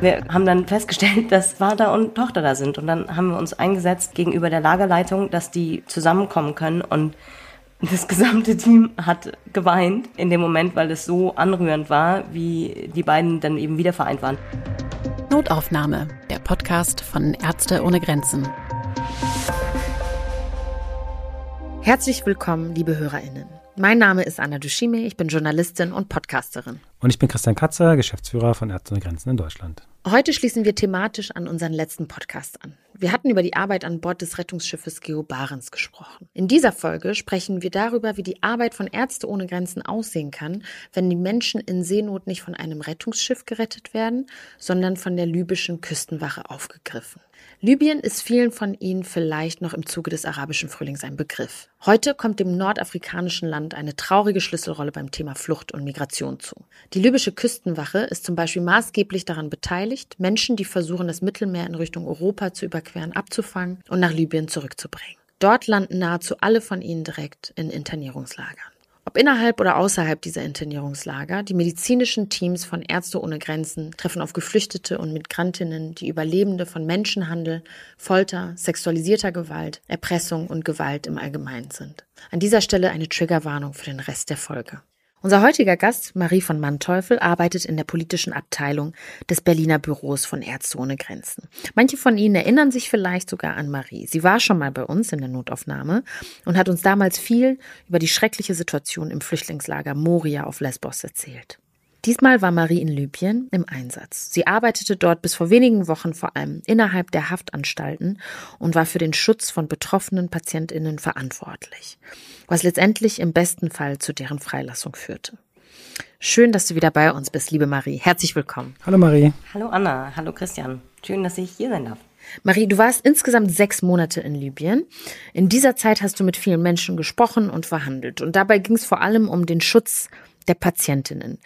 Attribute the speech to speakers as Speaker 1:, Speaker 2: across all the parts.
Speaker 1: Wir haben dann festgestellt, dass Vater und Tochter da sind. Und dann haben wir uns eingesetzt gegenüber der Lagerleitung, dass die zusammenkommen können. Und das gesamte Team hat geweint in dem Moment, weil es so anrührend war, wie die beiden dann eben wieder vereint waren.
Speaker 2: Notaufnahme, der Podcast von Ärzte ohne Grenzen. Herzlich willkommen, liebe HörerInnen. Mein Name ist Anna Dushime, ich bin Journalistin und Podcasterin.
Speaker 3: Und ich bin Christian Katzer, Geschäftsführer von Ärzte ohne Grenzen in Deutschland.
Speaker 2: Heute schließen wir thematisch an unseren letzten Podcast an. Wir hatten über die Arbeit an Bord des Rettungsschiffes Geo Barents gesprochen. In dieser Folge sprechen wir darüber, wie die Arbeit von Ärzte ohne Grenzen aussehen kann, wenn die Menschen in Seenot nicht von einem Rettungsschiff gerettet werden, sondern von der libyschen Küstenwache aufgegriffen. Libyen ist vielen von Ihnen vielleicht noch im Zuge des arabischen Frühlings ein Begriff. Heute kommt dem nordafrikanischen Land eine traurige Schlüsselrolle beim Thema Flucht und Migration zu. Die libysche Küstenwache ist zum Beispiel maßgeblich daran beteiligt, Menschen, die versuchen, das Mittelmeer in Richtung Europa zu überqueren, abzufangen und nach Libyen zurückzubringen. Dort landen nahezu alle von ihnen direkt in Internierungslagern. Ob innerhalb oder außerhalb dieser Internierungslager, die medizinischen Teams von Ärzte ohne Grenzen treffen auf Geflüchtete und Migrantinnen, die Überlebende von Menschenhandel, Folter, sexualisierter Gewalt, Erpressung und Gewalt im Allgemeinen sind. An dieser Stelle eine Triggerwarnung für den Rest der Folge. Unser heutiger Gast, Marie von Manteuffel, arbeitet in der politischen Abteilung des Berliner Büros von Ärzte ohne Grenzen. Manche von Ihnen erinnern sich vielleicht sogar an Marie. Sie war schon mal bei uns in der Notaufnahme und hat uns damals viel über die schreckliche Situation im Flüchtlingslager Moria auf Lesbos erzählt. Diesmal war Marie in Libyen im Einsatz. Sie arbeitete dort bis vor wenigen Wochen vor allem innerhalb der Haftanstalten und war für den Schutz von betroffenen Patientinnen verantwortlich, was letztendlich im besten Fall zu deren Freilassung führte. Schön, dass du wieder bei uns bist, liebe Marie. Herzlich willkommen.
Speaker 3: Hallo Marie.
Speaker 1: Hallo Anna, hallo Christian. Schön, dass ich hier sein darf.
Speaker 2: Marie, du warst insgesamt sechs Monate in Libyen. In dieser Zeit hast du mit vielen Menschen gesprochen und verhandelt. Und dabei ging es vor allem um den Schutz der Patientinnen.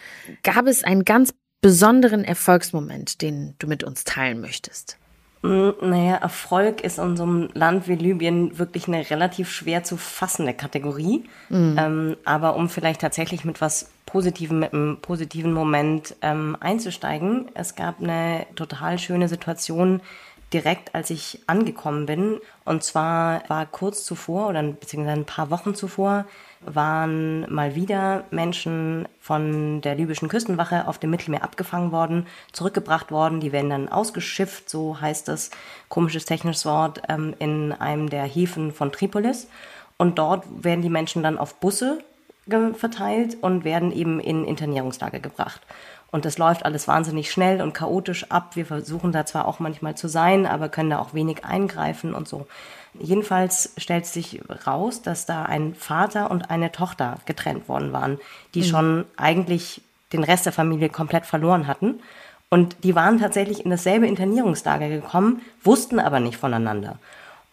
Speaker 2: Gab es einen ganz besonderen Erfolgsmoment, den du mit uns teilen möchtest?
Speaker 1: Mm, naja, Erfolg ist in so einem Land wie Libyen wirklich eine relativ schwer zu fassende Kategorie. Mhm. Ähm, aber um vielleicht tatsächlich mit was Positivem, mit einem positiven Moment ähm, einzusteigen, es gab eine total schöne Situation direkt, als ich angekommen bin. Und zwar war kurz zuvor oder beziehungsweise ein paar Wochen zuvor waren mal wieder Menschen von der libyschen Küstenwache auf dem Mittelmeer abgefangen worden, zurückgebracht worden. Die werden dann ausgeschifft, so heißt das komisches technisches Wort, ähm, in einem der Häfen von Tripolis. Und dort werden die Menschen dann auf Busse verteilt und werden eben in Internierungslager gebracht. Und das läuft alles wahnsinnig schnell und chaotisch ab. Wir versuchen da zwar auch manchmal zu sein, aber können da auch wenig eingreifen und so. Jedenfalls stellt sich raus, dass da ein Vater und eine Tochter getrennt worden waren, die mhm. schon eigentlich den Rest der Familie komplett verloren hatten. Und die waren tatsächlich in dasselbe Internierungslager gekommen, wussten aber nicht voneinander.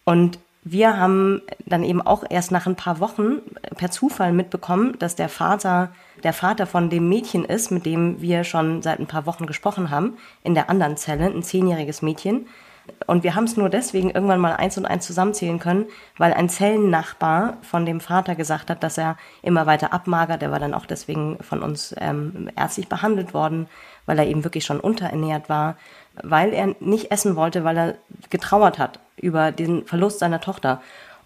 Speaker 1: Und wir haben dann eben auch erst nach ein paar Wochen per Zufall mitbekommen, dass der Vater der Vater von dem Mädchen ist, mit dem wir schon seit ein paar Wochen gesprochen haben, in der anderen Zelle, ein zehnjähriges Mädchen, und wir haben es nur deswegen irgendwann mal eins und eins zusammenzählen können, weil ein Zellennachbar von dem Vater gesagt hat, dass er immer weiter abmagert. Er war dann auch deswegen von uns ähm, ärztlich behandelt worden, weil er eben wirklich schon unterernährt war, weil er nicht essen wollte, weil er getrauert hat über den Verlust seiner Tochter.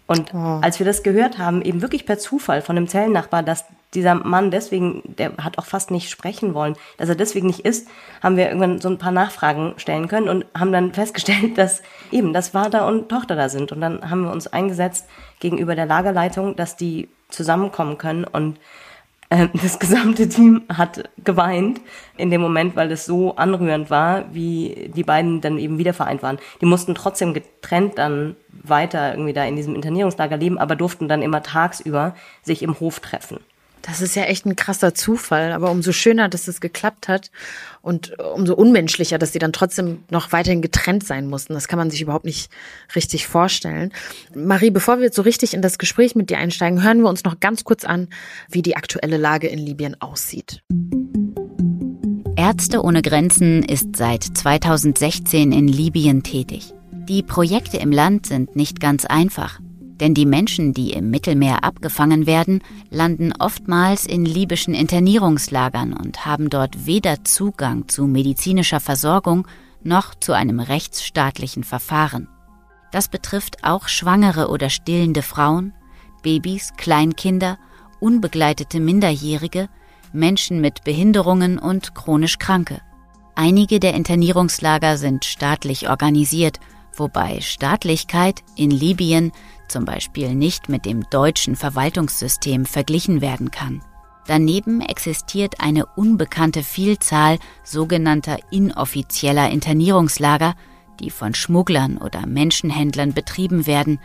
Speaker 1: Und oh. als wir das gehört haben, eben wirklich per Zufall von einem Zellennachbar, dass dieser Mann deswegen, der hat auch fast nicht sprechen wollen, dass er deswegen nicht isst, haben wir irgendwann so ein paar Nachfragen stellen können und haben dann festgestellt, dass eben das Vater und Tochter da sind. Und dann haben wir uns eingesetzt gegenüber der Lagerleitung, dass die zusammenkommen können und das gesamte Team hat geweint in dem Moment, weil es so anrührend war, wie die beiden dann eben wieder vereint waren. Die mussten trotzdem getrennt dann weiter irgendwie da in diesem Internierungslager leben, aber durften dann immer tagsüber sich im Hof treffen.
Speaker 2: Das ist ja echt ein krasser Zufall, aber umso schöner, dass es geklappt hat und umso unmenschlicher, dass die dann trotzdem noch weiterhin getrennt sein mussten. Das kann man sich überhaupt nicht richtig vorstellen. Marie, bevor wir jetzt so richtig in das Gespräch mit dir einsteigen, hören wir uns noch ganz kurz an, wie die aktuelle Lage in Libyen aussieht.
Speaker 4: Ärzte ohne Grenzen ist seit 2016 in Libyen tätig. Die Projekte im Land sind nicht ganz einfach. Denn die Menschen, die im Mittelmeer abgefangen werden, landen oftmals in libyschen Internierungslagern und haben dort weder Zugang zu medizinischer Versorgung noch zu einem rechtsstaatlichen Verfahren. Das betrifft auch schwangere oder stillende Frauen, Babys, Kleinkinder, unbegleitete Minderjährige, Menschen mit Behinderungen und chronisch Kranke. Einige der Internierungslager sind staatlich organisiert, wobei Staatlichkeit in Libyen zum Beispiel nicht mit dem deutschen Verwaltungssystem verglichen werden kann. Daneben existiert eine unbekannte Vielzahl sogenannter inoffizieller Internierungslager, die von Schmugglern oder Menschenhändlern betrieben werden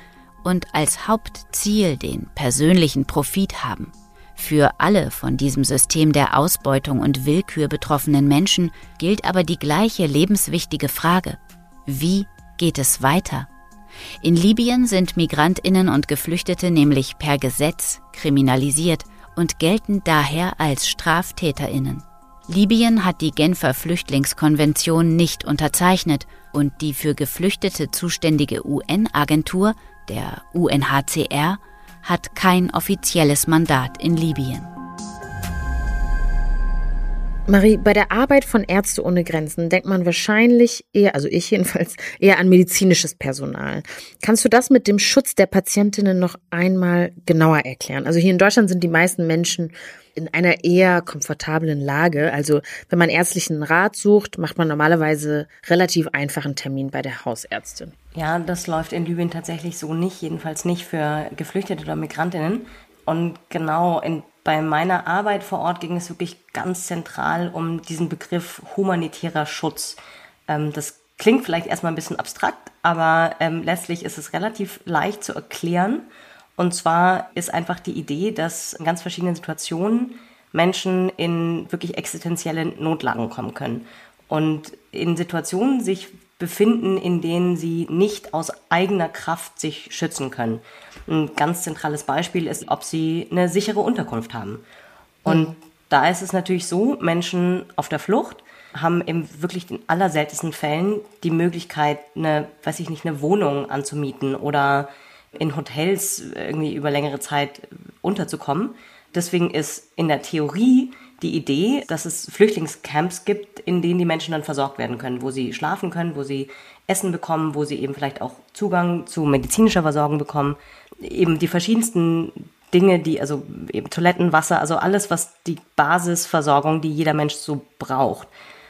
Speaker 4: und als Hauptziel den persönlichen Profit haben. Für alle von diesem System der Ausbeutung und Willkür betroffenen Menschen gilt aber die gleiche lebenswichtige Frage. Wie geht es weiter? In Libyen sind Migrantinnen und Geflüchtete nämlich per Gesetz kriminalisiert und gelten daher als Straftäterinnen. Libyen hat die Genfer Flüchtlingskonvention nicht unterzeichnet und die für Geflüchtete zuständige UN-Agentur, der UNHCR, hat kein offizielles Mandat in Libyen.
Speaker 2: Marie, bei der Arbeit von Ärzte ohne Grenzen denkt man wahrscheinlich eher, also ich jedenfalls, eher an medizinisches Personal. Kannst du das mit dem Schutz der Patientinnen noch einmal genauer erklären? Also hier in Deutschland sind die meisten Menschen in einer eher komfortablen Lage. Also wenn man ärztlichen Rat sucht, macht man normalerweise relativ einfachen Termin bei der Hausärztin.
Speaker 1: Ja, das läuft in Libyen tatsächlich so nicht, jedenfalls nicht für Geflüchtete oder Migrantinnen. Und genau in, bei meiner Arbeit vor Ort ging es wirklich ganz zentral um diesen Begriff humanitärer Schutz. Ähm, das klingt vielleicht erstmal ein bisschen abstrakt, aber ähm, letztlich ist es relativ leicht zu erklären und zwar ist einfach die Idee, dass in ganz verschiedenen Situationen Menschen in wirklich existenzielle Notlagen kommen können und in Situationen sich befinden, in denen sie nicht aus eigener Kraft sich schützen können. Ein ganz zentrales Beispiel ist, ob sie eine sichere Unterkunft haben. Und mhm. da ist es natürlich so, Menschen auf der Flucht haben in wirklich den allerseltensten Fällen die Möglichkeit, eine, weiß ich nicht, eine Wohnung anzumieten oder in Hotels irgendwie über längere Zeit unterzukommen. Deswegen ist in der Theorie die Idee, dass es Flüchtlingscamps gibt, in denen die Menschen dann versorgt werden können, wo sie schlafen können, wo sie Essen bekommen, wo sie eben vielleicht auch Zugang zu medizinischer Versorgung bekommen. Eben die verschiedensten Dinge, die, also eben Toiletten, Wasser, also alles, was die Basisversorgung, die jeder Mensch so braucht.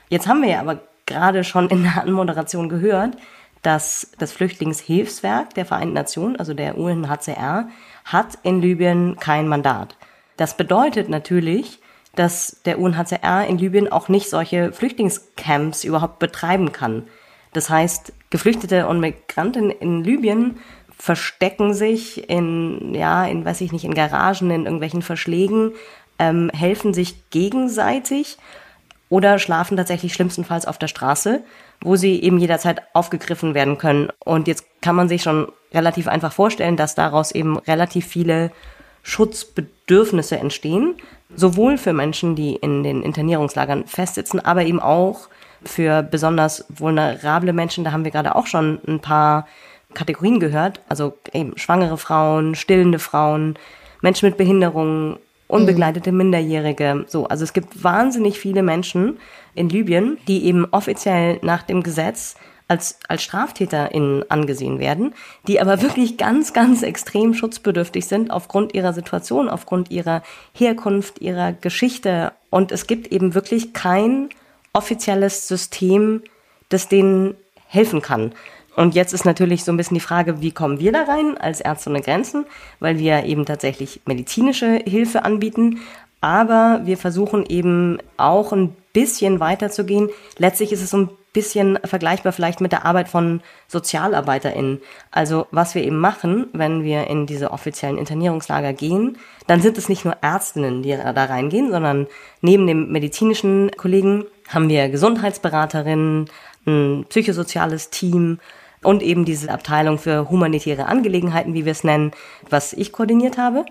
Speaker 1: Jetzt haben wir ja aber gerade schon in der Anmoderation gehört, dass das Flüchtlingshilfswerk der Vereinten Nationen, also der UNHCR, hat in Libyen kein Mandat. Das bedeutet natürlich, dass der UNHCR in Libyen auch nicht solche Flüchtlingscamps überhaupt betreiben kann. Das heißt, Geflüchtete und Migranten in Libyen verstecken sich in, ja, in, weiß ich nicht, in Garagen, in irgendwelchen Verschlägen, ähm, helfen sich gegenseitig oder schlafen tatsächlich schlimmstenfalls auf der Straße, wo sie eben jederzeit aufgegriffen werden können. Und jetzt kann man sich schon relativ einfach vorstellen, dass daraus eben relativ viele Schutzbedürfnisse entstehen, sowohl für Menschen, die in den Internierungslagern festsitzen, aber eben auch für besonders vulnerable Menschen. Da haben wir gerade auch schon ein paar Kategorien gehört, also eben schwangere Frauen, stillende Frauen, Menschen mit Behinderungen unbegleitete Minderjährige. So, also es gibt wahnsinnig viele Menschen in Libyen, die eben offiziell nach dem Gesetz als, als StraftäterInnen angesehen werden, die aber wirklich ganz, ganz extrem schutzbedürftig sind aufgrund ihrer Situation, aufgrund ihrer Herkunft, ihrer Geschichte. Und es gibt eben wirklich kein offizielles System, das denen helfen kann. Und jetzt ist natürlich so ein bisschen die Frage, wie kommen wir da rein als Ärzte ohne Grenzen, weil wir eben tatsächlich medizinische Hilfe anbieten, aber wir versuchen eben auch ein bisschen weiterzugehen. Letztlich ist es so ein bisschen vergleichbar vielleicht mit der Arbeit von SozialarbeiterInnen. Also was wir eben machen, wenn wir in diese offiziellen Internierungslager gehen, dann sind es nicht nur Ärztinnen, die da reingehen, sondern neben dem medizinischen Kollegen haben wir Gesundheitsberaterinnen, ein psychosoziales Team und eben diese Abteilung für humanitäre Angelegenheiten, wie wir es nennen, was ich koordiniert habe.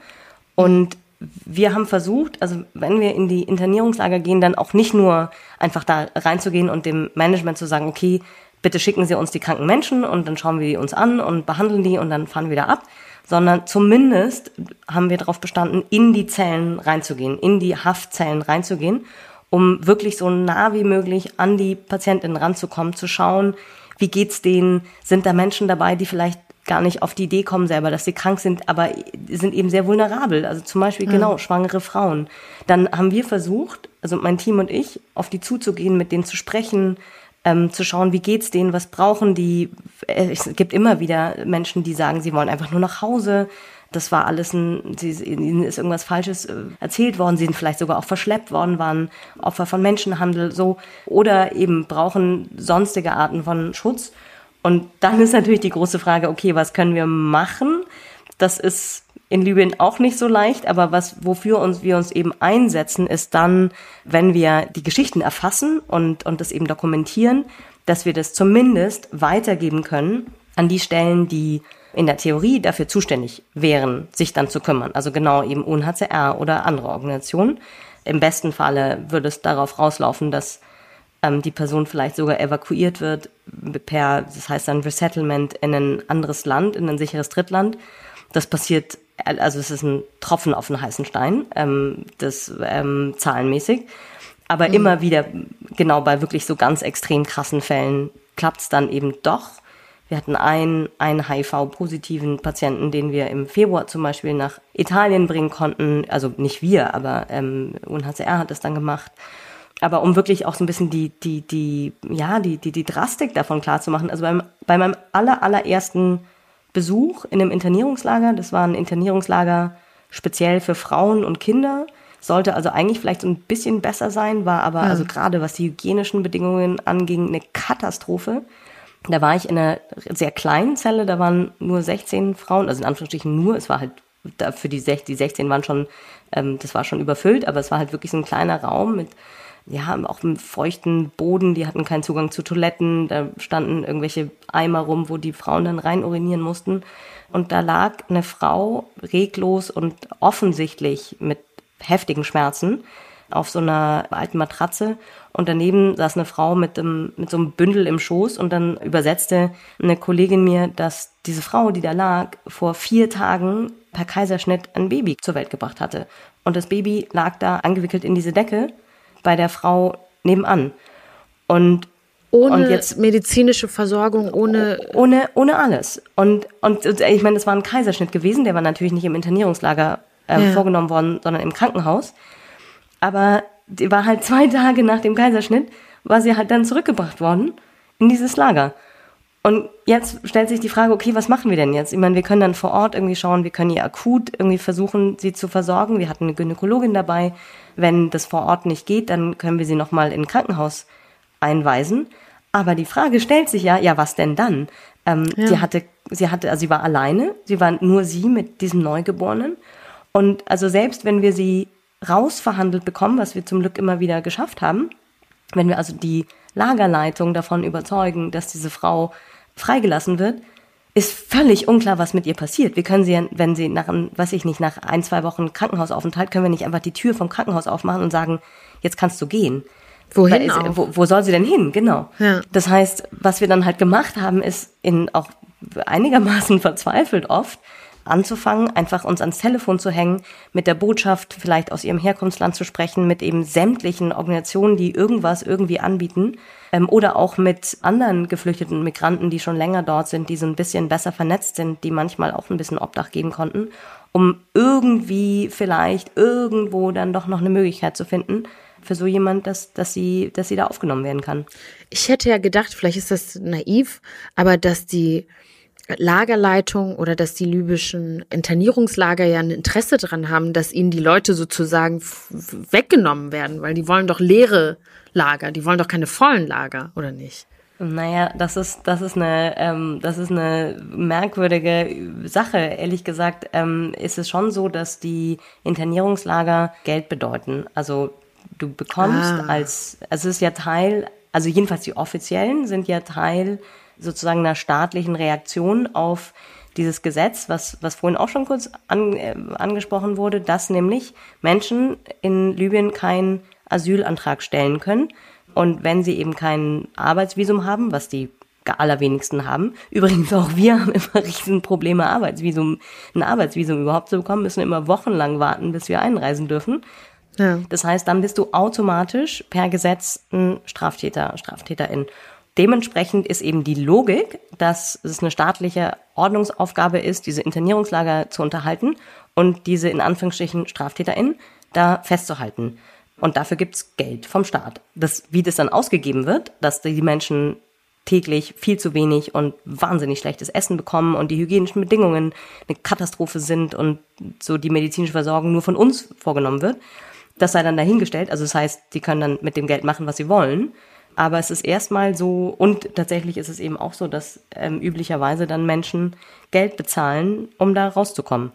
Speaker 1: Und wir haben versucht, also wenn wir in die Internierungslager gehen, dann auch nicht nur einfach da reinzugehen und dem Management zu sagen, okay, bitte schicken Sie uns die kranken Menschen und dann schauen wir die uns an und behandeln die und dann fahren wir wieder ab, sondern zumindest haben wir darauf bestanden, in die Zellen reinzugehen, in die Haftzellen reinzugehen um wirklich so nah wie möglich an die Patientinnen ranzukommen, zu schauen, wie geht's denen, sind da Menschen dabei, die vielleicht gar nicht auf die Idee kommen selber, dass sie krank sind, aber sind eben sehr vulnerabel. Also zum Beispiel mhm. genau schwangere Frauen. Dann haben wir versucht, also mein Team und ich, auf die zuzugehen, mit denen zu sprechen, ähm, zu schauen, wie geht's denen, was brauchen die. Äh, es gibt immer wieder Menschen, die sagen, sie wollen einfach nur nach Hause. Das war alles ein, sie, ihnen ist irgendwas Falsches äh, erzählt worden, sie sind vielleicht sogar auch verschleppt worden, waren Opfer von Menschenhandel, so. Oder eben brauchen sonstige Arten von Schutz. Und dann ist natürlich die große Frage, okay, was können wir machen? Das ist in Libyen auch nicht so leicht, aber was, wofür uns, wir uns eben einsetzen, ist dann, wenn wir die Geschichten erfassen und, und das eben dokumentieren, dass wir das zumindest weitergeben können an die Stellen, die in der Theorie dafür zuständig wären, sich dann zu kümmern. Also genau eben UNHCR oder andere Organisationen. Im besten Falle würde es darauf rauslaufen, dass ähm, die Person vielleicht sogar evakuiert wird per, das heißt dann Resettlement in ein anderes Land, in ein sicheres Drittland. Das passiert also es ist ein Tropfen auf einen heißen Stein, ähm, das ähm, zahlenmäßig. Aber mhm. immer wieder, genau bei wirklich so ganz extrem krassen Fällen, klappt es dann eben doch. Wir hatten einen, einen HIV-positiven Patienten, den wir im Februar zum Beispiel nach Italien bringen konnten. Also nicht wir, aber ähm, UNHCR hat das dann gemacht. Aber um wirklich auch so ein bisschen die, die, die, ja, die, die, die Drastik davon klarzumachen. Also beim, bei meinem aller, allerersten Besuch in einem Internierungslager. Das war ein Internierungslager speziell für Frauen und Kinder. Sollte also eigentlich vielleicht so ein bisschen besser sein, war aber ja. also gerade was die hygienischen Bedingungen anging, eine Katastrophe. Da war ich in einer sehr kleinen Zelle, da waren nur 16 Frauen, also in Anführungsstrichen nur, es war halt für die 16, die 16 waren schon, ähm, das war schon überfüllt, aber es war halt wirklich so ein kleiner Raum mit ja, auch im feuchten Boden, die hatten keinen Zugang zu Toiletten, da standen irgendwelche Eimer rum, wo die Frauen dann rein urinieren mussten. Und da lag eine Frau reglos und offensichtlich mit heftigen Schmerzen auf so einer alten Matratze und daneben saß eine Frau mit, dem, mit so einem Bündel im Schoß und dann übersetzte eine Kollegin mir, dass diese Frau, die da lag, vor vier Tagen per Kaiserschnitt ein Baby zur Welt gebracht hatte. Und das Baby lag da angewickelt in diese Decke bei der Frau nebenan. Und
Speaker 2: ohne und jetzt, medizinische Versorgung, ohne
Speaker 1: ohne ohne alles. Und und ich meine, das war ein Kaiserschnitt gewesen, der war natürlich nicht im Internierungslager äh, ja. vorgenommen worden, sondern im Krankenhaus. Aber die war halt zwei Tage nach dem Kaiserschnitt, war sie halt dann zurückgebracht worden in dieses Lager. Und jetzt stellt sich die Frage, okay, was machen wir denn jetzt? Ich meine, wir können dann vor Ort irgendwie schauen, wir können ihr akut irgendwie versuchen, sie zu versorgen. Wir hatten eine Gynäkologin dabei. Wenn das vor Ort nicht geht, dann können wir sie nochmal in ein Krankenhaus einweisen. Aber die Frage stellt sich ja, ja, was denn dann? Ähm, ja. Sie hatte, sie hatte, also sie war alleine, sie war nur sie mit diesem Neugeborenen. Und also selbst wenn wir sie rausverhandelt bekommen, was wir zum Glück immer wieder geschafft haben, wenn wir also die Lagerleitung davon überzeugen, dass diese Frau freigelassen wird, ist völlig unklar, was mit ihr passiert. Wir können sie, wenn sie nach, weiß ich nicht, nach ein, zwei Wochen Krankenhausaufenthalt, können wir nicht einfach die Tür vom Krankenhaus aufmachen und sagen, jetzt kannst du gehen.
Speaker 2: Wohin
Speaker 1: auch? Wo, wo soll sie denn hin? Genau. Ja. Das heißt, was wir dann halt gemacht haben, ist in auch einigermaßen verzweifelt oft, anzufangen, einfach uns ans Telefon zu hängen, mit der Botschaft vielleicht aus ihrem Herkunftsland zu sprechen, mit eben sämtlichen Organisationen, die irgendwas irgendwie anbieten, ähm, oder auch mit anderen geflüchteten Migranten, die schon länger dort sind, die so ein bisschen besser vernetzt sind, die manchmal auch ein bisschen Obdach geben konnten, um irgendwie vielleicht irgendwo dann doch noch eine Möglichkeit zu finden, für so jemand, dass, dass sie, dass sie da aufgenommen werden kann.
Speaker 2: Ich hätte ja gedacht, vielleicht ist das naiv, aber dass die Lagerleitung oder dass die libyschen Internierungslager ja ein Interesse daran haben, dass ihnen die Leute sozusagen weggenommen werden, weil die wollen doch leere Lager, die wollen doch keine vollen Lager, oder nicht?
Speaker 1: Naja, das ist, das ist eine, ähm, das ist eine merkwürdige Sache. Ehrlich gesagt, ähm, ist es schon so, dass die Internierungslager Geld bedeuten. Also du bekommst ah. als, also es ist ja Teil, also jedenfalls die offiziellen sind ja Teil sozusagen einer staatlichen Reaktion auf dieses Gesetz, was, was vorhin auch schon kurz an, äh, angesprochen wurde, dass nämlich Menschen in Libyen keinen Asylantrag stellen können. Und wenn sie eben kein Arbeitsvisum haben, was die allerwenigsten haben. Übrigens auch wir haben immer riesen Probleme, Arbeitsvisum, ein Arbeitsvisum überhaupt zu bekommen, müssen immer wochenlang warten, bis wir einreisen dürfen. Ja. Das heißt, dann bist du automatisch per Gesetz ein Straftäter, Straftäterin. Dementsprechend ist eben die Logik, dass es eine staatliche Ordnungsaufgabe ist, diese Internierungslager zu unterhalten und diese in Anführungsstrichen StraftäterInnen da festzuhalten. Und dafür gibt's Geld vom Staat. Das, wie das dann ausgegeben wird, dass die Menschen täglich viel zu wenig und wahnsinnig schlechtes Essen bekommen und die hygienischen Bedingungen eine Katastrophe sind und so die medizinische Versorgung nur von uns vorgenommen wird, das sei dann dahingestellt. Also das heißt, die können dann mit dem Geld machen, was sie wollen. Aber es ist erstmal so, und tatsächlich ist es eben auch so, dass ähm, üblicherweise dann Menschen Geld bezahlen, um da rauszukommen.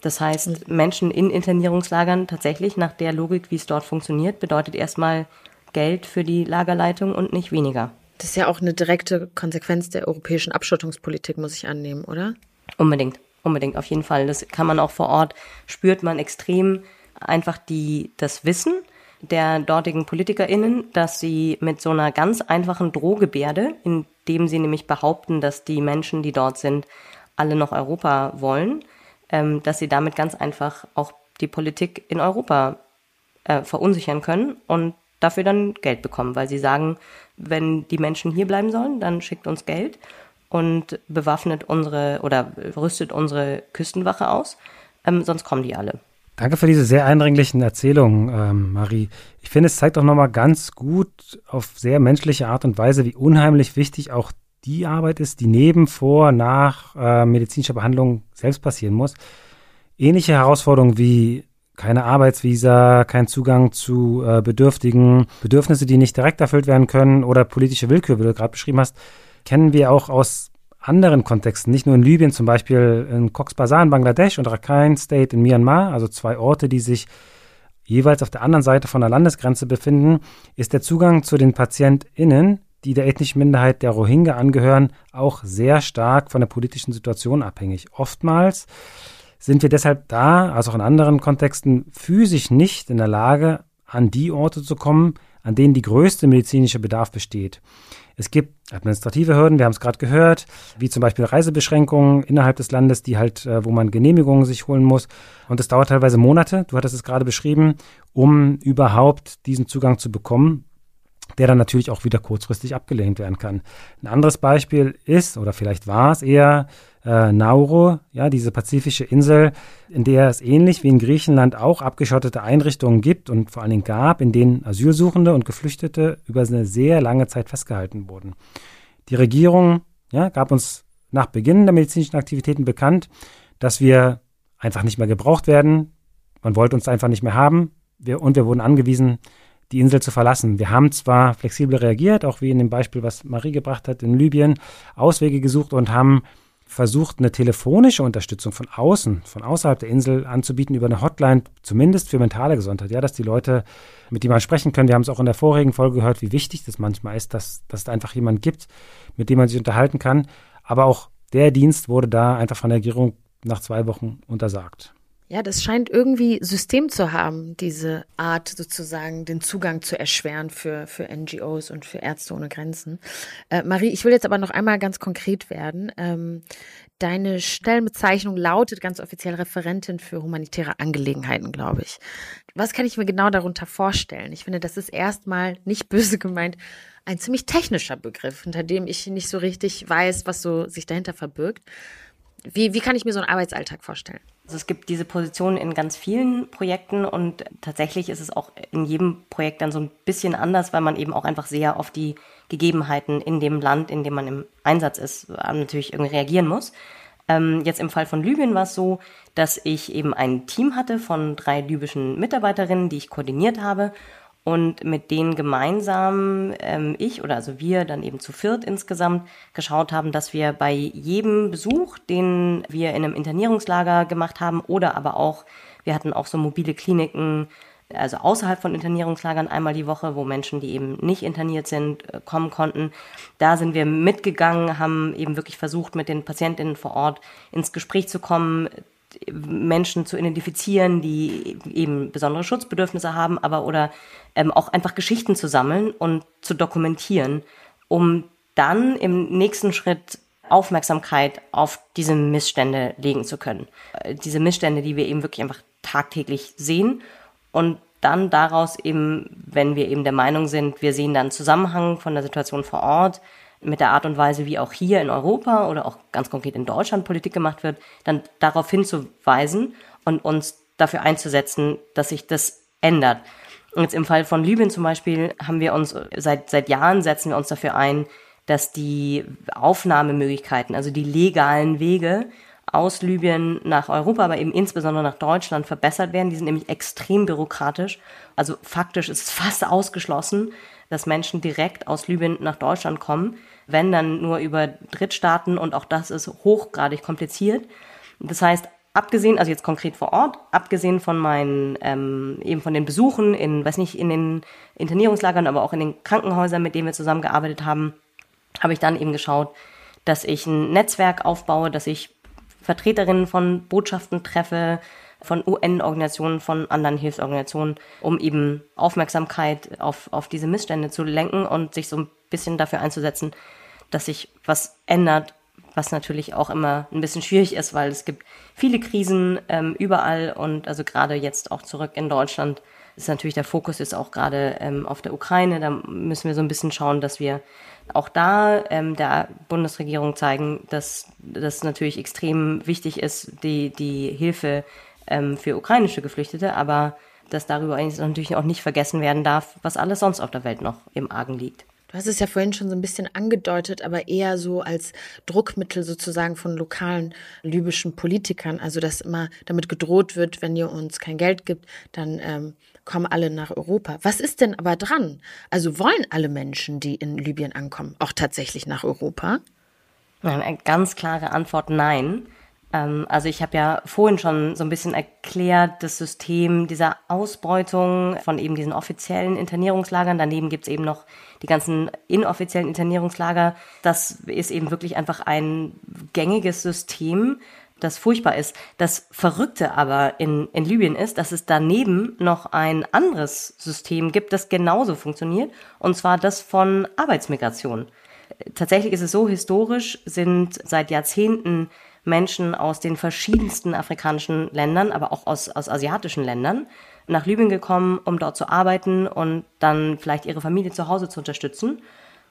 Speaker 1: Das heißt. Menschen in Internierungslagern tatsächlich nach der Logik, wie es dort funktioniert, bedeutet erstmal Geld für die Lagerleitung und nicht weniger.
Speaker 2: Das ist ja auch eine direkte Konsequenz der europäischen Abschottungspolitik, muss ich annehmen, oder?
Speaker 1: Unbedingt, unbedingt, auf jeden Fall. Das kann man auch vor Ort, spürt man extrem einfach die, das Wissen der dortigen PolitikerInnen, dass sie mit so einer ganz einfachen Drohgebärde, indem sie nämlich behaupten, dass die Menschen, die dort sind, alle noch Europa wollen, ähm, dass sie damit ganz einfach auch die Politik in Europa äh, verunsichern können und dafür dann Geld bekommen, weil sie sagen, wenn die Menschen hier bleiben sollen, dann schickt uns Geld und bewaffnet unsere oder rüstet unsere Küstenwache aus, ähm, sonst kommen die alle.
Speaker 3: Danke für diese sehr eindringlichen Erzählungen, ähm, Marie. Ich finde, es zeigt auch nochmal ganz gut auf sehr menschliche Art und Weise, wie unheimlich wichtig auch die Arbeit ist, die neben, vor, nach äh, medizinischer Behandlung selbst passieren muss. Ähnliche Herausforderungen wie keine Arbeitsvisa, kein Zugang zu äh, Bedürftigen, Bedürfnisse, die nicht direkt erfüllt werden können oder politische Willkür, wie du gerade beschrieben hast, kennen wir auch aus anderen Kontexten, nicht nur in Libyen, zum Beispiel in Cox's Bazar in Bangladesch und Rakhine State in Myanmar, also zwei Orte, die sich jeweils auf der anderen Seite von der Landesgrenze befinden, ist der Zugang zu den PatientInnen, die der ethnischen Minderheit der Rohingya angehören, auch sehr stark von der politischen Situation abhängig. Oftmals sind wir deshalb da, also auch in anderen Kontexten, physisch nicht in der Lage, an die Orte zu kommen, an denen die größte medizinische Bedarf besteht. Es gibt administrative Hürden, wir haben es gerade gehört, wie zum Beispiel Reisebeschränkungen innerhalb des Landes, die halt, äh, wo man Genehmigungen sich holen muss. Und es dauert teilweise Monate, du hattest es gerade beschrieben, um überhaupt diesen Zugang zu bekommen der dann natürlich auch wieder kurzfristig abgelehnt werden kann. Ein anderes Beispiel ist, oder vielleicht war es eher äh, Nauru, ja, diese pazifische Insel, in der es ähnlich wie in Griechenland auch abgeschottete Einrichtungen gibt und vor allen Dingen gab, in denen Asylsuchende und Geflüchtete über eine sehr lange Zeit festgehalten wurden. Die Regierung ja, gab uns nach Beginn der medizinischen Aktivitäten bekannt, dass wir einfach nicht mehr gebraucht werden. Man wollte uns einfach nicht mehr haben. Wir, und wir wurden angewiesen, die Insel zu verlassen. Wir haben zwar flexibel reagiert, auch wie in dem Beispiel, was Marie gebracht hat in Libyen, Auswege gesucht und haben versucht, eine telefonische Unterstützung von außen, von außerhalb der Insel anzubieten über eine Hotline, zumindest für mentale Gesundheit. Ja, dass die Leute, mit denen man sprechen können, wir haben es auch in der vorigen Folge gehört, wie wichtig das manchmal ist, dass, dass es einfach jemand gibt, mit dem man sich unterhalten kann. Aber auch der Dienst wurde da einfach von der Regierung nach zwei Wochen untersagt.
Speaker 2: Ja, das scheint irgendwie System zu haben, diese Art sozusagen den Zugang zu erschweren für, für NGOs und für Ärzte ohne Grenzen. Äh, Marie, ich will jetzt aber noch einmal ganz konkret werden. Ähm, deine Stellenbezeichnung lautet ganz offiziell Referentin für humanitäre Angelegenheiten, glaube ich. Was kann ich mir genau darunter vorstellen? Ich finde, das ist erstmal nicht böse gemeint ein ziemlich technischer Begriff, hinter dem ich nicht so richtig weiß, was so sich dahinter verbirgt. Wie, wie kann ich mir so einen Arbeitsalltag vorstellen?
Speaker 1: Also es gibt diese Position in ganz vielen Projekten und tatsächlich ist es auch in jedem Projekt dann so ein bisschen anders, weil man eben auch einfach sehr auf die Gegebenheiten in dem Land, in dem man im Einsatz ist, natürlich irgendwie reagieren muss. Ähm, jetzt im Fall von Libyen war es so, dass ich eben ein Team hatte von drei libyschen Mitarbeiterinnen, die ich koordiniert habe und mit denen gemeinsam ähm, ich oder also wir dann eben zu viert insgesamt geschaut haben, dass wir bei jedem Besuch, den wir in einem Internierungslager gemacht haben oder aber auch, wir hatten auch so mobile Kliniken, also außerhalb von Internierungslagern einmal die Woche, wo Menschen, die eben nicht interniert sind, äh, kommen konnten. Da sind wir mitgegangen, haben eben wirklich versucht, mit den Patientinnen vor Ort ins Gespräch zu kommen, Menschen zu identifizieren, die eben besondere Schutzbedürfnisse haben, aber oder ähm, auch einfach Geschichten zu sammeln und zu dokumentieren, um dann im nächsten Schritt Aufmerksamkeit auf diese Missstände legen zu können. Äh, diese Missstände, die wir eben wirklich einfach tagtäglich sehen und dann daraus eben, wenn wir eben der Meinung sind, wir sehen dann Zusammenhang von der Situation vor Ort mit der Art und Weise, wie auch hier in Europa oder auch ganz konkret in Deutschland Politik gemacht wird, dann darauf hinzuweisen und uns dafür einzusetzen, dass sich das ändert. Und jetzt im Fall von Libyen zum Beispiel haben wir uns seit, seit Jahren setzen wir uns dafür ein, dass die Aufnahmemöglichkeiten, also die legalen Wege aus Libyen nach Europa, aber eben insbesondere nach Deutschland verbessert werden. Die sind nämlich extrem bürokratisch. Also faktisch ist es fast ausgeschlossen, dass Menschen direkt aus Libyen nach Deutschland kommen, wenn dann nur über Drittstaaten und auch das ist hochgradig kompliziert. Das heißt, abgesehen, also jetzt konkret vor Ort, abgesehen von meinen, ähm, eben von den Besuchen in, weiß nicht, in den Internierungslagern, aber auch in den Krankenhäusern, mit denen wir zusammengearbeitet haben, habe ich dann eben geschaut, dass ich ein Netzwerk aufbaue, dass ich Vertreterinnen von Botschaften treffe, von UN-Organisationen, von anderen Hilfsorganisationen, um eben Aufmerksamkeit auf, auf diese Missstände zu lenken und sich so ein bisschen dafür einzusetzen, dass sich was ändert, was natürlich auch immer ein bisschen schwierig ist, weil es gibt viele Krisen ähm, überall und also gerade jetzt auch zurück in Deutschland ist natürlich der Fokus ist auch gerade ähm, auf der Ukraine. Da müssen wir so ein bisschen schauen, dass wir auch da ähm, der Bundesregierung zeigen, dass das natürlich extrem wichtig ist, die, die Hilfe ähm, für ukrainische Geflüchtete, aber dass darüber natürlich auch nicht vergessen werden darf, was alles sonst auf der Welt noch im Argen liegt.
Speaker 2: Du hast es ja vorhin schon so ein bisschen angedeutet, aber eher so als Druckmittel sozusagen von lokalen libyschen Politikern. Also dass immer damit gedroht wird, wenn ihr uns kein Geld gibt, dann ähm, kommen alle nach Europa. Was ist denn aber dran? Also wollen alle Menschen, die in Libyen ankommen, auch tatsächlich nach Europa?
Speaker 1: Eine ganz klare Antwort nein. Ähm, also ich habe ja vorhin schon so ein bisschen erklärt, das System dieser Ausbeutung von eben diesen offiziellen Internierungslagern. Daneben gibt's eben noch die ganzen inoffiziellen Internierungslager. Das ist eben wirklich einfach ein gängiges System, das furchtbar ist. Das Verrückte aber in, in Libyen ist, dass es daneben noch ein anderes System gibt, das genauso funktioniert, und zwar das von Arbeitsmigration. Tatsächlich ist es so, historisch sind seit Jahrzehnten Menschen aus den verschiedensten afrikanischen Ländern, aber auch aus, aus asiatischen Ländern nach Libyen gekommen, um dort zu arbeiten und dann vielleicht ihre Familie zu Hause zu unterstützen.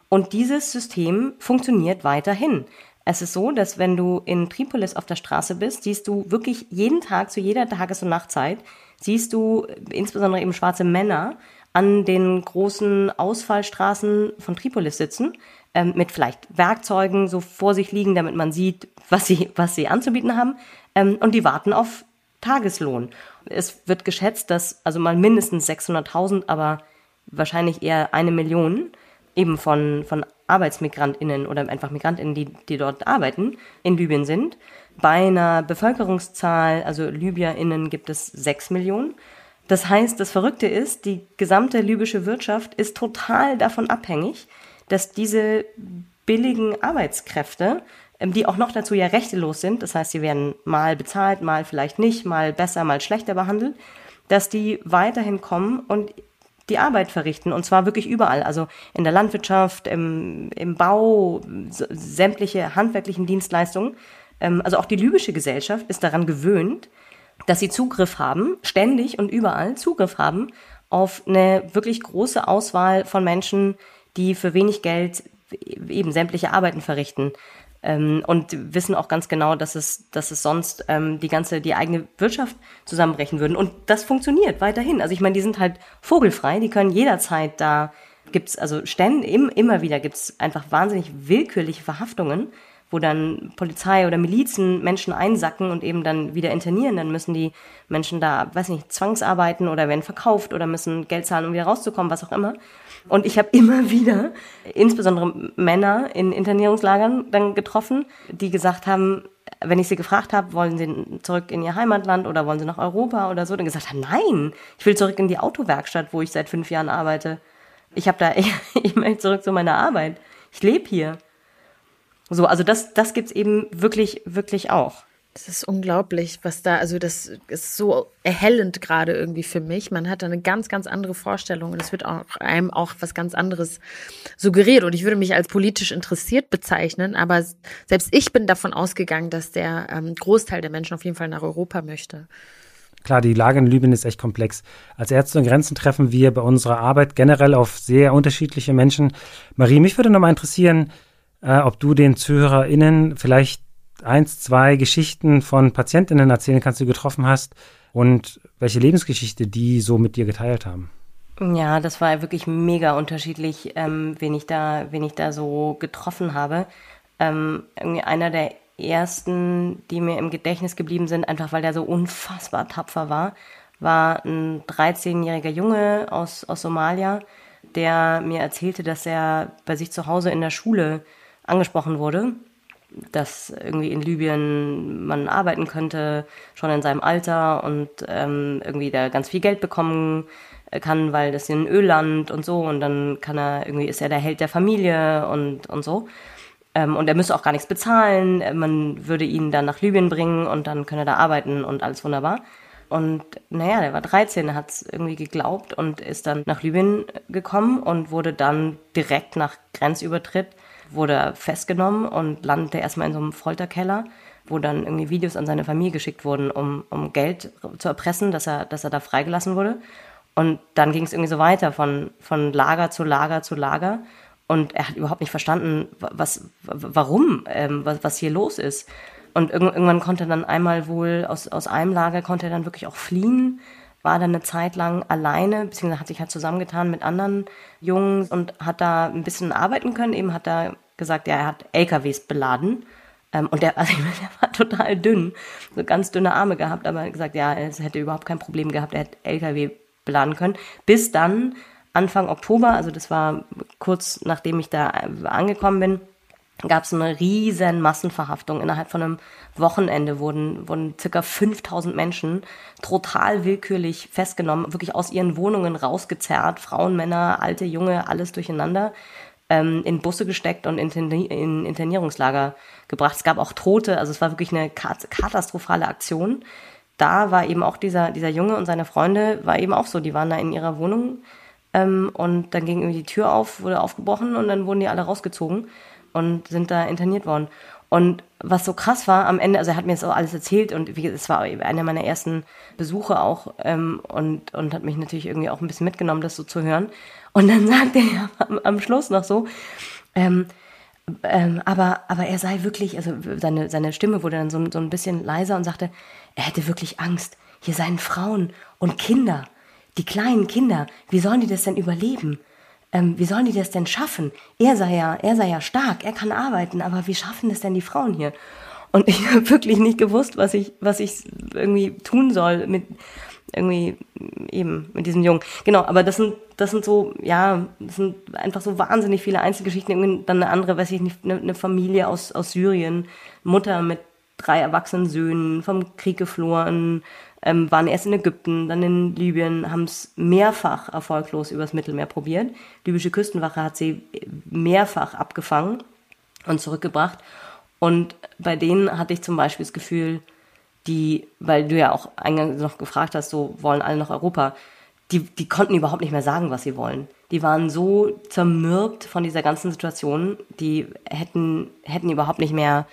Speaker 1: Und dieses System funktioniert weiterhin. Es ist so, dass wenn du in Tripolis auf der Straße bist, siehst du wirklich jeden Tag zu jeder Tages- und Nachtzeit, siehst du insbesondere eben schwarze Männer an den großen Ausfallstraßen von Tripolis sitzen, ähm, mit vielleicht Werkzeugen so vor sich liegen, damit man sieht, was sie, was sie anzubieten haben. Ähm, und die warten auf Tageslohn. Es wird geschätzt, dass also mal mindestens 600.000, aber wahrscheinlich eher eine Million eben von, von ArbeitsmigrantInnen oder einfach MigrantInnen, die, die dort arbeiten, in Libyen sind. Bei einer Bevölkerungszahl, also LibyerInnen, gibt es sechs Millionen. Das heißt, das Verrückte ist, die gesamte libysche Wirtschaft ist total davon abhängig, dass diese billigen Arbeitskräfte, ähm, die auch noch dazu ja rechtelos sind, das heißt, sie werden mal bezahlt, mal vielleicht nicht, mal besser, mal schlechter behandelt, dass die weiterhin kommen und die Arbeit verrichten und zwar wirklich überall, also in der Landwirtschaft, im, im Bau, sämtliche handwerklichen Dienstleistungen. Ähm, also auch die libysche Gesellschaft ist daran gewöhnt, dass sie Zugriff haben, ständig und überall Zugriff haben auf eine wirklich große Auswahl von Menschen, die für wenig Geld eben sämtliche Arbeiten verrichten ähm, und wissen auch ganz genau, dass es, dass es sonst ähm, die ganze, die eigene Wirtschaft zusammenbrechen würden. Und das funktioniert weiterhin. Also ich meine, die sind halt vogelfrei, die können jederzeit da gibt's also ständig, immer wieder gibt's einfach wahnsinnig willkürliche Verhaftungen wo dann Polizei oder Milizen Menschen einsacken und eben dann wieder internieren, dann müssen die Menschen da, weiß nicht, zwangsarbeiten oder werden verkauft oder müssen Geld zahlen, um wieder rauszukommen, was auch immer. Und ich habe immer wieder, insbesondere Männer in Internierungslagern dann getroffen, die gesagt haben, wenn ich sie gefragt habe, wollen sie zurück in ihr Heimatland oder wollen sie nach Europa oder so, dann gesagt haben, nein, ich will zurück in die Autowerkstatt, wo ich seit fünf Jahren arbeite. Ich habe da, ich, möchte zurück zu meiner Arbeit. Ich lebe hier. So, also das, das gibt's eben wirklich, wirklich auch.
Speaker 2: Das ist unglaublich, was da, also das ist so erhellend gerade irgendwie für mich. Man hat da eine ganz, ganz andere Vorstellung und es wird auch einem auch was ganz anderes suggeriert. Und ich würde mich als politisch interessiert bezeichnen, aber selbst ich bin davon ausgegangen, dass der ähm, Großteil der Menschen auf jeden Fall nach Europa möchte.
Speaker 3: Klar, die Lage in Libyen ist echt komplex. Als Ärzte und Grenzen treffen wir bei unserer Arbeit generell auf sehr unterschiedliche Menschen. Marie, mich würde nochmal interessieren, äh, ob du den ZuhörerInnen vielleicht eins, zwei Geschichten von PatientInnen erzählen kannst, die du getroffen hast und welche Lebensgeschichte die so mit dir geteilt haben.
Speaker 1: Ja, das war wirklich mega unterschiedlich, ähm, wen, ich da, wen ich da so getroffen habe. Ähm, einer der ersten, die mir im Gedächtnis geblieben sind, einfach weil der so unfassbar tapfer war, war ein 13-jähriger Junge aus, aus Somalia, der mir erzählte, dass er bei sich zu Hause in der Schule angesprochen wurde, dass irgendwie in Libyen man arbeiten könnte, schon in seinem Alter und ähm, irgendwie da ganz viel Geld bekommen kann, weil das ist ein Ölland und so und dann kann er irgendwie ist er der Held der Familie und und so ähm, und er müsste auch gar nichts bezahlen. Man würde ihn dann nach Libyen bringen und dann könne er da arbeiten und alles wunderbar. Und naja, der war 13, er hat es irgendwie geglaubt und ist dann nach Libyen gekommen und wurde dann direkt nach Grenzübertritt, wurde festgenommen und landete erstmal in so einem Folterkeller, wo dann irgendwie Videos an seine Familie geschickt wurden, um, um Geld zu erpressen, dass er, dass er da freigelassen wurde. Und dann ging es irgendwie so weiter von, von Lager zu Lager zu Lager. Und er hat überhaupt nicht verstanden, was, warum, ähm, was, was hier los ist. Und irgendwann konnte er dann einmal wohl aus, aus einem Lager konnte er dann wirklich auch fliehen, war dann eine Zeit lang alleine, beziehungsweise hat sich halt zusammengetan mit anderen Jungs und hat da ein bisschen arbeiten können. Eben hat er gesagt, ja, er hat LKWs beladen. Ähm, und der, also der war total dünn, so ganz dünne Arme gehabt, aber gesagt, ja, es hätte überhaupt kein Problem gehabt, er hätte LKW beladen können. Bis dann Anfang Oktober, also das war kurz nachdem ich da angekommen bin, gab es eine riesen Massenverhaftung. Innerhalb von einem Wochenende wurden, wurden circa 5000 Menschen total willkürlich festgenommen, wirklich aus ihren Wohnungen rausgezerrt, Frauen, Männer, alte, junge, alles durcheinander, ähm, in Busse gesteckt und in, in Internierungslager gebracht. Es gab auch Tote, also es war wirklich eine katastrophale Aktion. Da war eben auch dieser, dieser Junge und seine Freunde, war eben auch so, die waren da in ihrer Wohnung ähm, und dann ging irgendwie die Tür auf, wurde aufgebrochen und dann wurden die alle rausgezogen und sind da interniert worden. Und was so krass war am Ende, also er hat mir das auch alles erzählt und wie, es war einer meiner ersten Besuche auch ähm, und, und hat mich natürlich irgendwie auch ein bisschen mitgenommen, das so zu hören. Und dann sagte er am, am Schluss noch so, ähm, ähm, aber, aber er sei wirklich, also seine, seine Stimme wurde dann so, so ein bisschen leiser und sagte, er hätte wirklich Angst. Hier seien Frauen und Kinder die kleinen Kinder, wie sollen die das denn überleben? Ähm, wie sollen die das denn schaffen? Er sei ja, er sei ja stark, er kann arbeiten, aber wie schaffen das denn die Frauen hier? Und ich habe wirklich nicht gewusst, was ich, was ich irgendwie tun soll mit irgendwie eben mit diesem Jungen. Genau, aber das sind, das sind so, ja, das sind einfach so wahnsinnig viele Einzelgeschichten. Irgendwie dann eine andere, weiß ich nicht, eine, Familie aus, aus Syrien, Mutter mit drei erwachsenen Söhnen, vom Krieg geflohen, ähm, waren erst in Ägypten, dann in Libyen, haben es mehrfach erfolglos übers Mittelmeer probiert. Die libysche Küstenwache hat sie mehrfach abgefangen und zurückgebracht. Und bei denen hatte ich zum Beispiel das Gefühl, die, weil du ja auch eingangs noch gefragt hast, so wollen alle nach Europa, die, die konnten überhaupt nicht mehr sagen, was sie wollen. Die waren so zermürbt von dieser ganzen Situation, die hätten, hätten überhaupt nicht mehr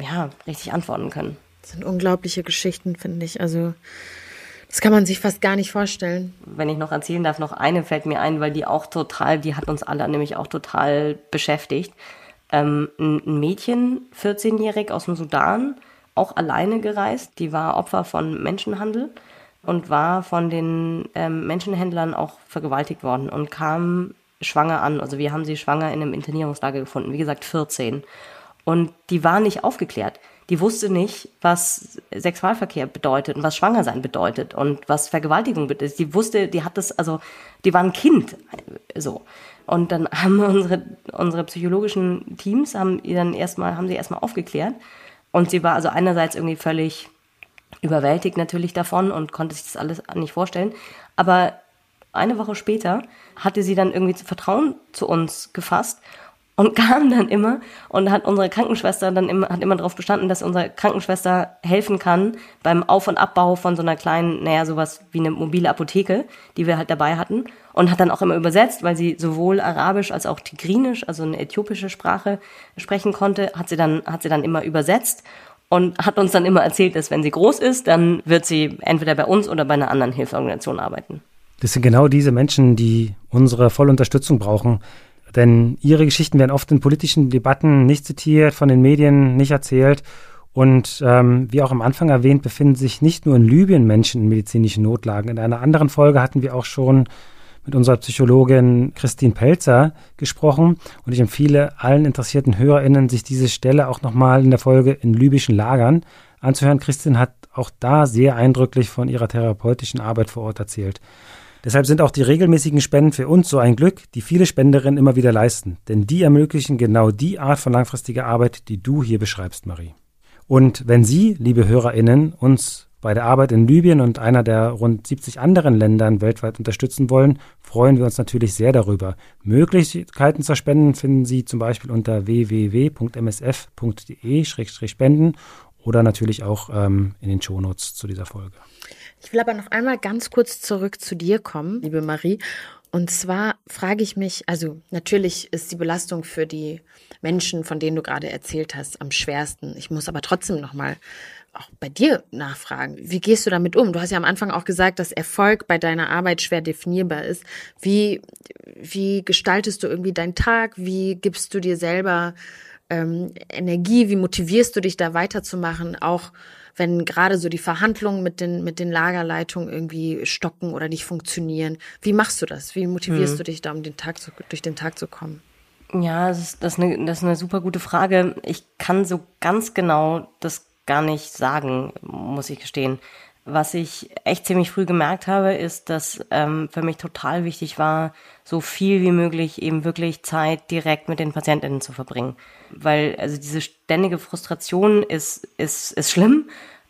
Speaker 1: ja, richtig antworten können.
Speaker 2: Das sind unglaubliche Geschichten, finde ich. Also das kann man sich fast gar nicht vorstellen.
Speaker 1: Wenn ich noch erzählen darf, noch eine fällt mir ein, weil die auch total, die hat uns alle nämlich auch total beschäftigt. Ähm, ein Mädchen, 14-jährig aus dem Sudan, auch alleine gereist. Die war Opfer von Menschenhandel und war von den ähm, Menschenhändlern auch vergewaltigt worden und kam schwanger an. Also wir haben sie schwanger in einem Internierungslager gefunden. Wie gesagt, 14. Und die war nicht aufgeklärt die wusste nicht, was Sexualverkehr bedeutet und was Schwangersein bedeutet und was Vergewaltigung bedeutet. Die wusste, die hat das, also, die war ein Kind, so. Und dann haben unsere, unsere psychologischen Teams, haben die dann erstmal, haben sie erstmal aufgeklärt. Und sie war also einerseits irgendwie völlig überwältigt natürlich davon und konnte sich das alles nicht vorstellen. Aber eine Woche später hatte sie dann irgendwie Vertrauen zu uns gefasst und kam dann immer und hat unsere Krankenschwester dann immer, hat immer darauf bestanden, dass unsere Krankenschwester helfen kann beim Auf- und Abbau von so einer kleinen, naja, sowas wie eine mobile Apotheke, die wir halt dabei hatten und hat dann auch immer übersetzt, weil sie sowohl Arabisch als auch Tigrinisch, also eine äthiopische Sprache sprechen konnte, hat sie dann, hat sie dann immer übersetzt und hat uns dann immer erzählt, dass wenn sie groß ist, dann wird sie entweder bei uns oder bei einer anderen Hilfsorganisation arbeiten.
Speaker 3: Das sind genau diese Menschen, die unsere volle Unterstützung brauchen. Denn ihre Geschichten werden oft in politischen Debatten nicht zitiert, von den Medien nicht erzählt. Und ähm, wie auch am Anfang erwähnt, befinden sich nicht nur in Libyen Menschen in medizinischen Notlagen. In einer anderen Folge hatten wir auch schon mit unserer Psychologin Christine Pelzer gesprochen. Und ich empfehle allen interessierten HörerInnen, sich diese Stelle auch nochmal in der Folge in libyschen Lagern anzuhören. Christine hat auch da sehr eindrücklich von ihrer therapeutischen Arbeit vor Ort erzählt. Deshalb sind auch die regelmäßigen Spenden für uns so ein Glück, die viele Spenderinnen immer wieder leisten. Denn die ermöglichen genau die Art von langfristiger Arbeit, die du hier beschreibst, Marie. Und wenn Sie, liebe HörerInnen, uns bei der Arbeit in Libyen und einer der rund 70 anderen Ländern weltweit unterstützen wollen, freuen wir uns natürlich sehr darüber. Möglichkeiten zur Spenden finden Sie zum Beispiel unter www.msf.de-spenden oder natürlich auch ähm, in den Shownotes zu dieser Folge.
Speaker 2: Ich will aber noch einmal ganz kurz zurück zu dir kommen, liebe Marie. Und zwar frage ich mich, also natürlich ist die Belastung für die Menschen, von denen du gerade erzählt hast, am schwersten. Ich muss aber trotzdem noch mal auch bei dir nachfragen. Wie gehst du damit um? Du hast ja am Anfang auch gesagt, dass Erfolg bei deiner Arbeit schwer definierbar ist. Wie, wie gestaltest du irgendwie deinen Tag? Wie gibst du dir selber ähm, Energie? Wie motivierst du dich da weiterzumachen? Auch wenn gerade so die Verhandlungen mit den, mit den Lagerleitungen irgendwie stocken oder nicht funktionieren. Wie machst du das? Wie motivierst mhm. du dich da, um den Tag zu, durch den Tag zu kommen?
Speaker 1: Ja, das ist, das, ist eine, das ist eine super gute Frage. Ich kann so ganz genau das gar nicht sagen, muss ich gestehen. Was ich echt ziemlich früh gemerkt habe, ist, dass ähm, für mich total wichtig war, so viel wie möglich eben wirklich Zeit direkt mit den Patientinnen zu verbringen. Weil also diese ständige Frustration ist, ist, ist schlimm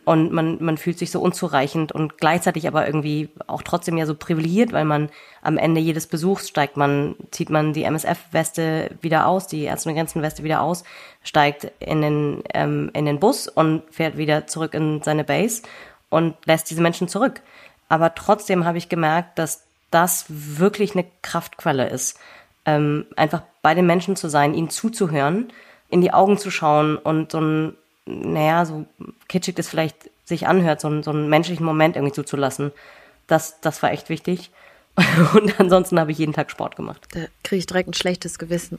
Speaker 1: und man, man fühlt sich so unzureichend und gleichzeitig aber irgendwie auch trotzdem ja so privilegiert, weil man am Ende jedes Besuchs steigt man, zieht man die MSF-Weste wieder aus, die Ärzte und Grenzen-Weste wieder aus, steigt in den, ähm, in den Bus und fährt wieder zurück in seine Base und lässt diese Menschen zurück. Aber trotzdem habe ich gemerkt, dass das wirklich eine Kraftquelle ist. Ähm, einfach bei den Menschen zu sein, ihnen zuzuhören, in die Augen zu schauen und so ein naja, so kitschig das vielleicht sich anhört, so, so einen menschlichen Moment irgendwie zuzulassen. Das, das war echt wichtig. Und ansonsten habe ich jeden Tag Sport gemacht.
Speaker 2: Da kriege ich direkt ein schlechtes Gewissen.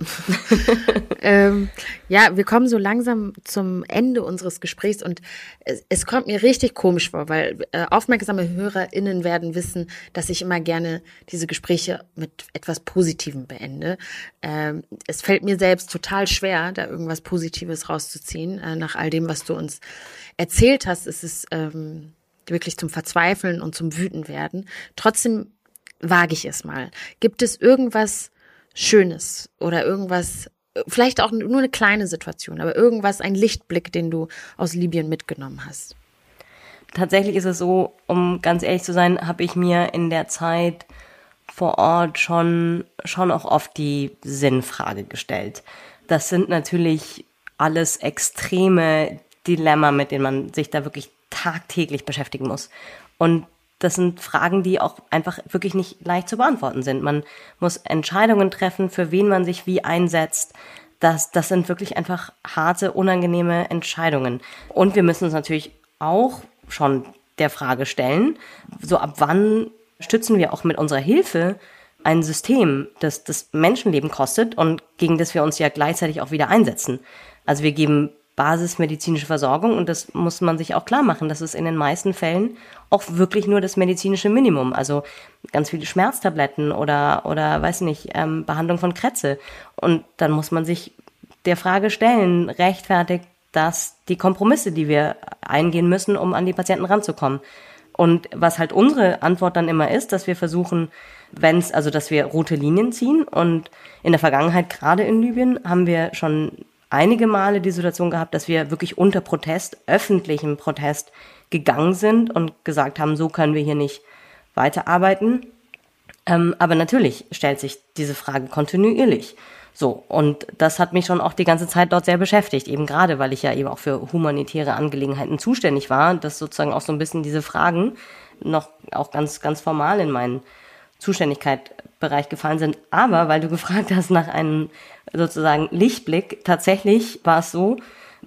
Speaker 2: ähm, ja, wir kommen so langsam zum Ende unseres Gesprächs und es, es kommt mir richtig komisch vor, weil äh, aufmerksame HörerInnen werden wissen, dass ich immer gerne diese Gespräche mit etwas Positivem beende. Ähm, es fällt mir selbst total schwer, da irgendwas Positives rauszuziehen. Äh, nach all dem, was du uns erzählt hast, ist es ähm, wirklich zum Verzweifeln und zum Wütenwerden. Trotzdem wage ich es mal. Gibt es irgendwas Schönes oder irgendwas, vielleicht auch nur eine kleine Situation, aber irgendwas, ein Lichtblick, den du aus Libyen mitgenommen hast?
Speaker 1: Tatsächlich ist es so, um ganz ehrlich zu sein, habe ich mir in der Zeit vor Ort schon, schon auch oft die Sinnfrage gestellt. Das sind natürlich alles extreme Dilemma, mit denen man sich da wirklich tagtäglich beschäftigen muss. Und das sind Fragen, die auch einfach wirklich nicht leicht zu beantworten sind. Man muss Entscheidungen treffen, für wen man sich wie einsetzt. Das, das sind wirklich einfach harte, unangenehme Entscheidungen. Und wir müssen uns natürlich auch schon der Frage stellen, so ab wann stützen wir auch mit unserer Hilfe ein System, das das Menschenleben kostet und gegen das wir uns ja gleichzeitig auch wieder einsetzen. Also wir geben basismedizinische Versorgung und das muss man sich auch klar machen, dass es in den meisten Fällen auch wirklich nur das medizinische Minimum, also ganz viele Schmerztabletten oder oder weiß nicht ähm, Behandlung von Krätze und dann muss man sich der Frage stellen, rechtfertigt das die Kompromisse, die wir eingehen müssen, um an die Patienten ranzukommen. Und was halt unsere Antwort dann immer ist, dass wir versuchen, wenn es, also dass wir rote Linien ziehen. Und in der Vergangenheit, gerade in Libyen, haben wir schon einige Male die Situation gehabt, dass wir wirklich unter Protest, öffentlichem Protest gegangen sind und gesagt haben, so können wir hier nicht weiterarbeiten. Ähm, aber natürlich stellt sich diese Frage kontinuierlich. So, und das hat mich schon auch die ganze Zeit dort sehr beschäftigt, eben gerade, weil ich ja eben auch für humanitäre Angelegenheiten zuständig war, dass sozusagen auch so ein bisschen diese Fragen noch auch ganz, ganz formal in meinen Zuständigkeitsbereich gefallen sind. Aber weil du gefragt hast nach einem sozusagen Lichtblick, tatsächlich war es so,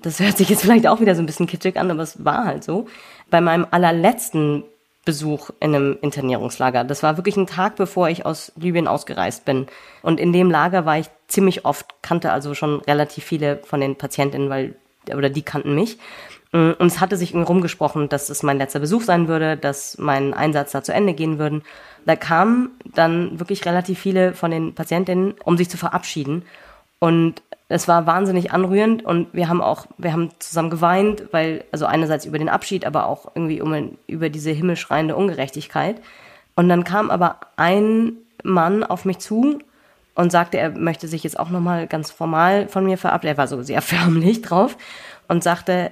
Speaker 1: das hört sich jetzt vielleicht auch wieder so ein bisschen kitschig an, aber es war halt so, bei meinem allerletzten Besuch in einem Internierungslager. Das war wirklich ein Tag, bevor ich aus Libyen ausgereist bin. Und in dem Lager war ich ziemlich oft, kannte also schon relativ viele von den Patientinnen, weil, oder die kannten mich. Und es hatte sich irgendwie rumgesprochen, dass es mein letzter Besuch sein würde, dass mein Einsatz da zu Ende gehen würden. Da kamen dann wirklich relativ viele von den Patientinnen, um sich zu verabschieden. Und es war wahnsinnig anrührend und wir haben auch, wir haben zusammen geweint, weil, also einerseits über den Abschied, aber auch irgendwie um, über diese himmelschreiende Ungerechtigkeit. Und dann kam aber ein Mann auf mich zu und sagte, er möchte sich jetzt auch nochmal ganz formal von mir verabschieden. Er war so sehr förmlich drauf und sagte,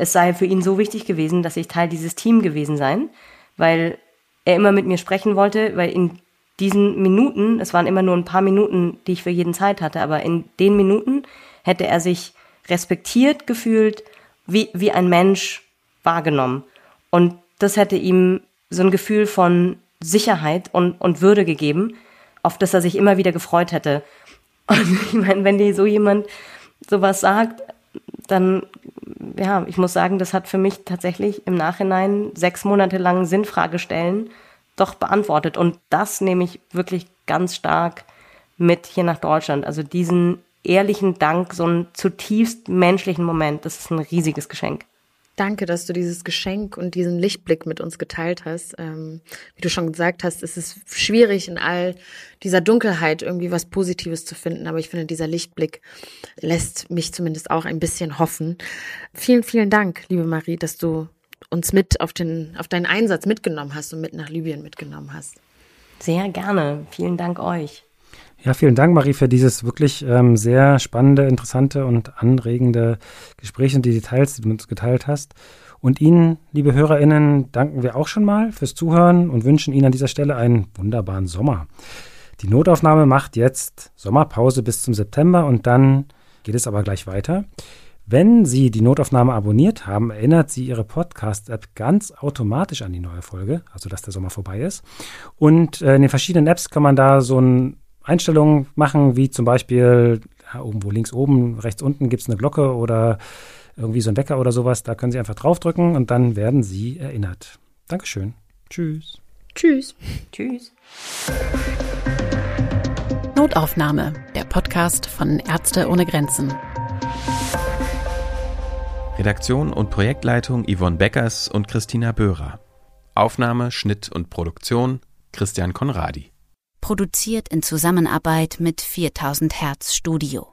Speaker 1: es sei für ihn so wichtig gewesen, dass ich Teil dieses Team gewesen sein, weil er immer mit mir sprechen wollte, weil in diesen Minuten, es waren immer nur ein paar Minuten, die ich für jeden Zeit hatte, aber in den Minuten hätte er sich respektiert gefühlt, wie, wie ein Mensch wahrgenommen. Und das hätte ihm so ein Gefühl von Sicherheit und, und Würde gegeben, auf das er sich immer wieder gefreut hätte. Und ich meine, wenn dir so jemand sowas sagt, dann, ja, ich muss sagen, das hat für mich tatsächlich im Nachhinein sechs Monate lang Sinnfrage stellen doch beantwortet. Und das nehme ich wirklich ganz stark mit hier nach Deutschland. Also diesen ehrlichen Dank, so einen zutiefst menschlichen Moment, das ist ein riesiges Geschenk.
Speaker 2: Danke, dass du dieses Geschenk und diesen Lichtblick mit uns geteilt hast. Ähm, wie du schon gesagt hast, es ist schwierig in all dieser Dunkelheit irgendwie was Positives zu finden, aber ich finde, dieser Lichtblick lässt mich zumindest auch ein bisschen hoffen. Vielen, vielen Dank, liebe Marie, dass du uns mit auf den, auf deinen Einsatz mitgenommen hast und mit nach Libyen mitgenommen hast.
Speaker 1: Sehr gerne. Vielen Dank euch.
Speaker 3: Ja, vielen Dank, Marie, für dieses wirklich ähm, sehr spannende, interessante und anregende Gespräch und die Details, die du mit uns geteilt hast. Und Ihnen, liebe HörerInnen, danken wir auch schon mal fürs Zuhören und wünschen Ihnen an dieser Stelle einen wunderbaren Sommer. Die Notaufnahme macht jetzt Sommerpause bis zum September und dann geht es aber gleich weiter. Wenn Sie die Notaufnahme abonniert haben, erinnert Sie Ihre Podcast-App ganz automatisch an die neue Folge, also dass der Sommer vorbei ist. Und äh, in den verschiedenen Apps kann man da so eine Einstellung machen, wie zum Beispiel ja, irgendwo links oben, rechts unten gibt es eine Glocke oder irgendwie so ein Wecker oder sowas. Da können Sie einfach draufdrücken und dann werden Sie erinnert. Dankeschön. Tschüss.
Speaker 2: Tschüss.
Speaker 1: Tschüss.
Speaker 5: Notaufnahme, der Podcast von Ärzte ohne Grenzen.
Speaker 6: Redaktion und Projektleitung Yvonne Beckers und Christina Böhrer. Aufnahme, Schnitt und Produktion Christian Konradi.
Speaker 4: Produziert in Zusammenarbeit mit 4000 Hertz Studio.